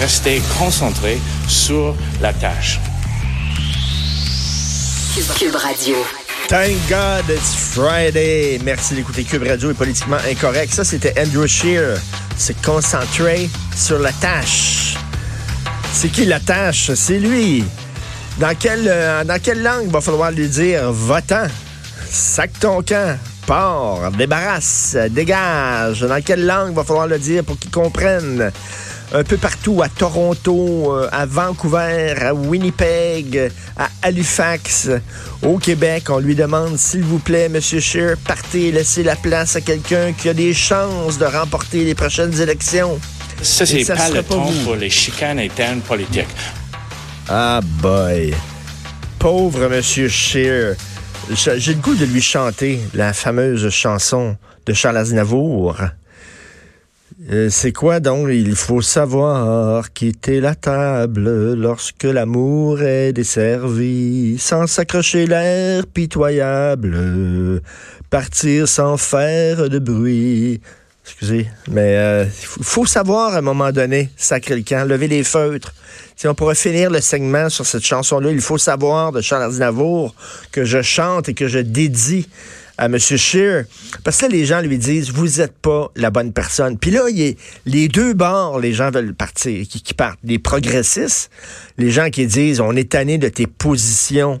Rester concentré sur la tâche. Cube Radio. Thank God it's Friday. Merci d'écouter Cube Radio est politiquement incorrect. Ça, c'était Andrew Shear. Se concentrer sur la tâche. C'est qui la tâche? C'est lui. Dans quelle, euh, dans quelle langue va falloir lui dire votant? Sac ton camp. Débarrasse, dégage. Dans quelle langue va falloir le dire pour qu'il comprenne? un peu partout, à Toronto, euh, à Vancouver, à Winnipeg, à Halifax, au Québec. On lui demande, s'il vous plaît, Monsieur Scheer, partez, laissez la place à quelqu'un qui a des chances de remporter les prochaines élections. Ça, c'est pas le pas temps vous. pour les chicanes internes politiques. Ah boy. Pauvre Monsieur Scheer. J'ai le goût de lui chanter la fameuse chanson de Charles Aznavour. Euh, c'est quoi donc? Il faut savoir quitter la table lorsque l'amour est desservi, sans s'accrocher l'air pitoyable, partir sans faire de bruit. Excusez, mais euh, il faut- faut savoir à un moment donné, sacrer le lever les feutres. Si on pourrait finir le segment sur cette chanson-là, il faut savoir de Charles Aznavour que je chante et que je dédie à M. Scheer. Parce que les gens lui disent, vous n'êtes pas la bonne personne. Puis là, il y a les deux bords, les gens veulent partir, qui, qui partent. Les progressistes, les gens qui disent, on est tanné de tes positions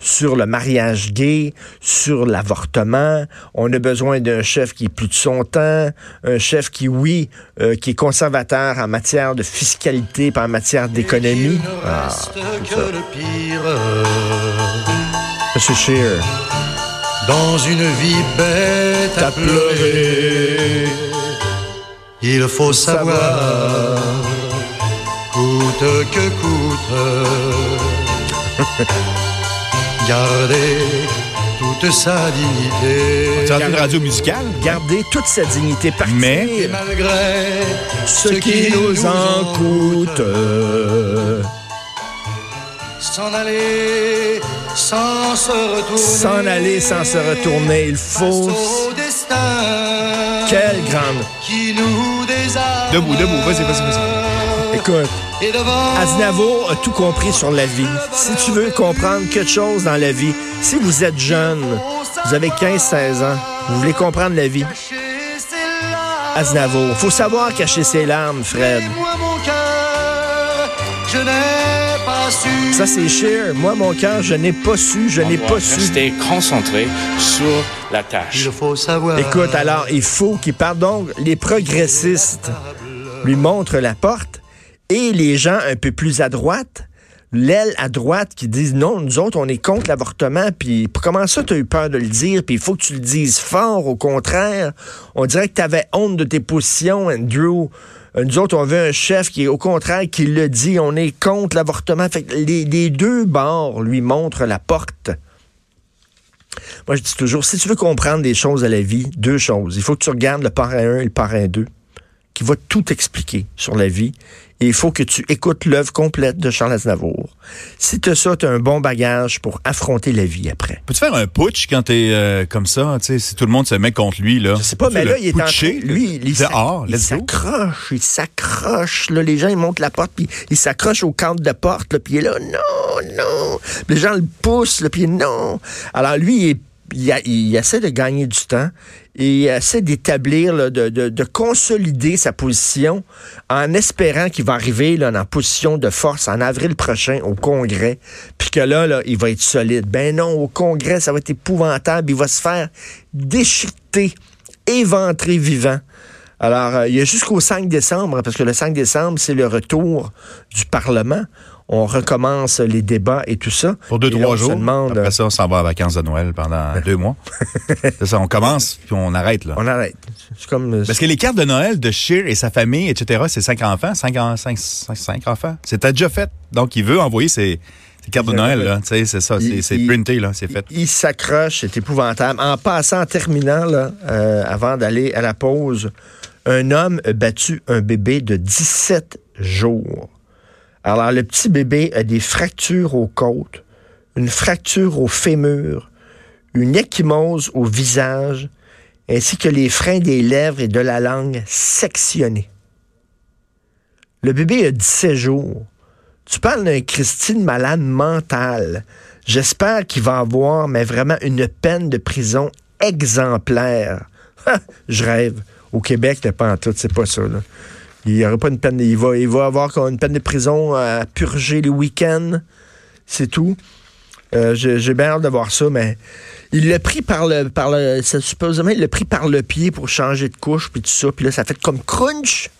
sur le mariage gay, sur l'avortement. On a besoin d'un chef qui est plus de son temps, un chef qui, oui, euh, qui est conservateur en matière de fiscalité, pas en matière d'économie. Ah. Monsieur Scheer. Dans une vie bête à pleurer, il faut savoir, coûte que coûte, garder toute sa dignité. C'est une radio musicale? Garder toute sa dignité, partir. Mais- Et malgré ce qui nous en coûte. S'en aller sans se retourner. S'en aller sans se retourner, il faut. Destin. Quelle grande. Qui nous désarme. Debout, debout, vas-y, vas-y, vas-y. Écoute. Aznavour a tout compris sur la vie. Si tu veux comprendre quelque chose dans la vie, si vous êtes jeune, vous avez 15-16 ans, vous voulez comprendre la vie, Aznavour, faut savoir cacher ses larmes, Fred. Moi, mon cœur, je n'ai pas su. Ça, c'est cher. Moi, mon cœur, je n'ai pas su, je n'ai pas su. rester concentré sur la tâche. Il faut savoir. Écoute, alors, il faut qu'il parte. Donc, les progressistes lui montrent la porte et les gens un peu plus à droite, l'aile à droite qui disent non, nous autres, on est contre l'avortement, puis comment ça, tu as eu peur de le dire, puis il faut que tu le dises fort, au contraire. On dirait que tu avais honte de tes positions, Andrew. Euh, Nous autres, on veut un chef qui, au contraire, qui le dit, on est contre l'avortement. Fait que les, les deux bords lui montrent la porte. Moi, je dis toujours, si tu veux comprendre des choses à la vie, deux choses. Il faut que tu regardes le parrain 1 et le parrain 2, qui va tout expliquer sur la vie. Et il faut que tu écoutes l'œuvre complète de Charles Aznavour. Si tu as ça, tu as un bon bagage pour affronter la vie après. Peux-tu faire un putsch quand t'es euh, comme ça, tu sais, si tout le monde se met contre lui, là? Je sais pas, mais Tu là, il est en train, lui, il, ah, s'accroche, il s'accroche, les gens, ils montent la porte, puis il s'accroche au cadre de porte, puis il est là, non, non. Les gens le poussent, puis non. Alors, lui, il, est- il essaie de gagner du temps et il essaie d'établir, de, de- de consolider sa position en espérant qu'il va arriver là, en position de force en avril prochain au Congrès, puis que là, là, il va être solide. Ben non, au Congrès, ça va être épouvantable, il va se faire déchiqueter, éventrer vivant. Alors, euh, il y a jusqu'au 5 décembre, parce que le 5 décembre, c'est le retour du Parlement. On recommence les débats et tout ça. Pour deux, Et là, trois se jours. demande, Après ça, on s'en va en vacances de Noël pendant deux mois. C'est ça, on commence, puis on arrête, là. on arrête. C'est comme... euh, Parce que les cartes de Noël de Shear et sa famille, etc., c'est cinq enfants, cinq, cinq, cinq, cinq enfants. C'était déjà fait. Donc, il veut envoyer ses, ses cartes de Noël, là. C'est ça, c'est c'est printé, là, c'est fait. Il s'accroche, c'est épouvantable. En passant, en terminant, là, euh, avant d'aller à la pause, un homme a battu un bébé de 17 jours. Alors, le petit bébé a des fractures aux côtes, une fracture au fémur, une ecchymose au visage, ainsi que les freins des lèvres et de la langue sectionnés. Le bébé a 17 jours. Tu parles d'un Christine malade mentale. J'espère qu'il va avoir, mais vraiment, une peine de prison exemplaire. Je rêve. Au Québec, t'es pas en tout, c'est pas ça. Là. Il n'y pas une peine. Il va, il va avoir une peine de prison à purger les week-ends. C'est tout. Euh, J'ai bien hâte de voir ça, mais il l'a pris par le. par Supposément, il l'a pris par le pied pour changer de couche, puis tout ça. Puis là, ça fait comme crunch.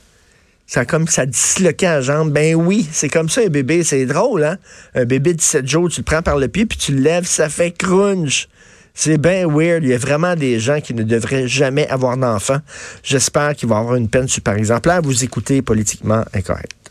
Ça comme ça disloqué la jambe. Ben oui, c'est comme ça un bébé. C'est drôle, hein? Un bébé de 17 jours, tu le prends par le pied, puis tu le lèves, ça fait crunch. C'est bien weird. Il y a vraiment des gens qui ne devraient jamais avoir d'enfants. J'espère qu'il va avoir une peine super exemplaire. Vous écoutez politiquement incorrect.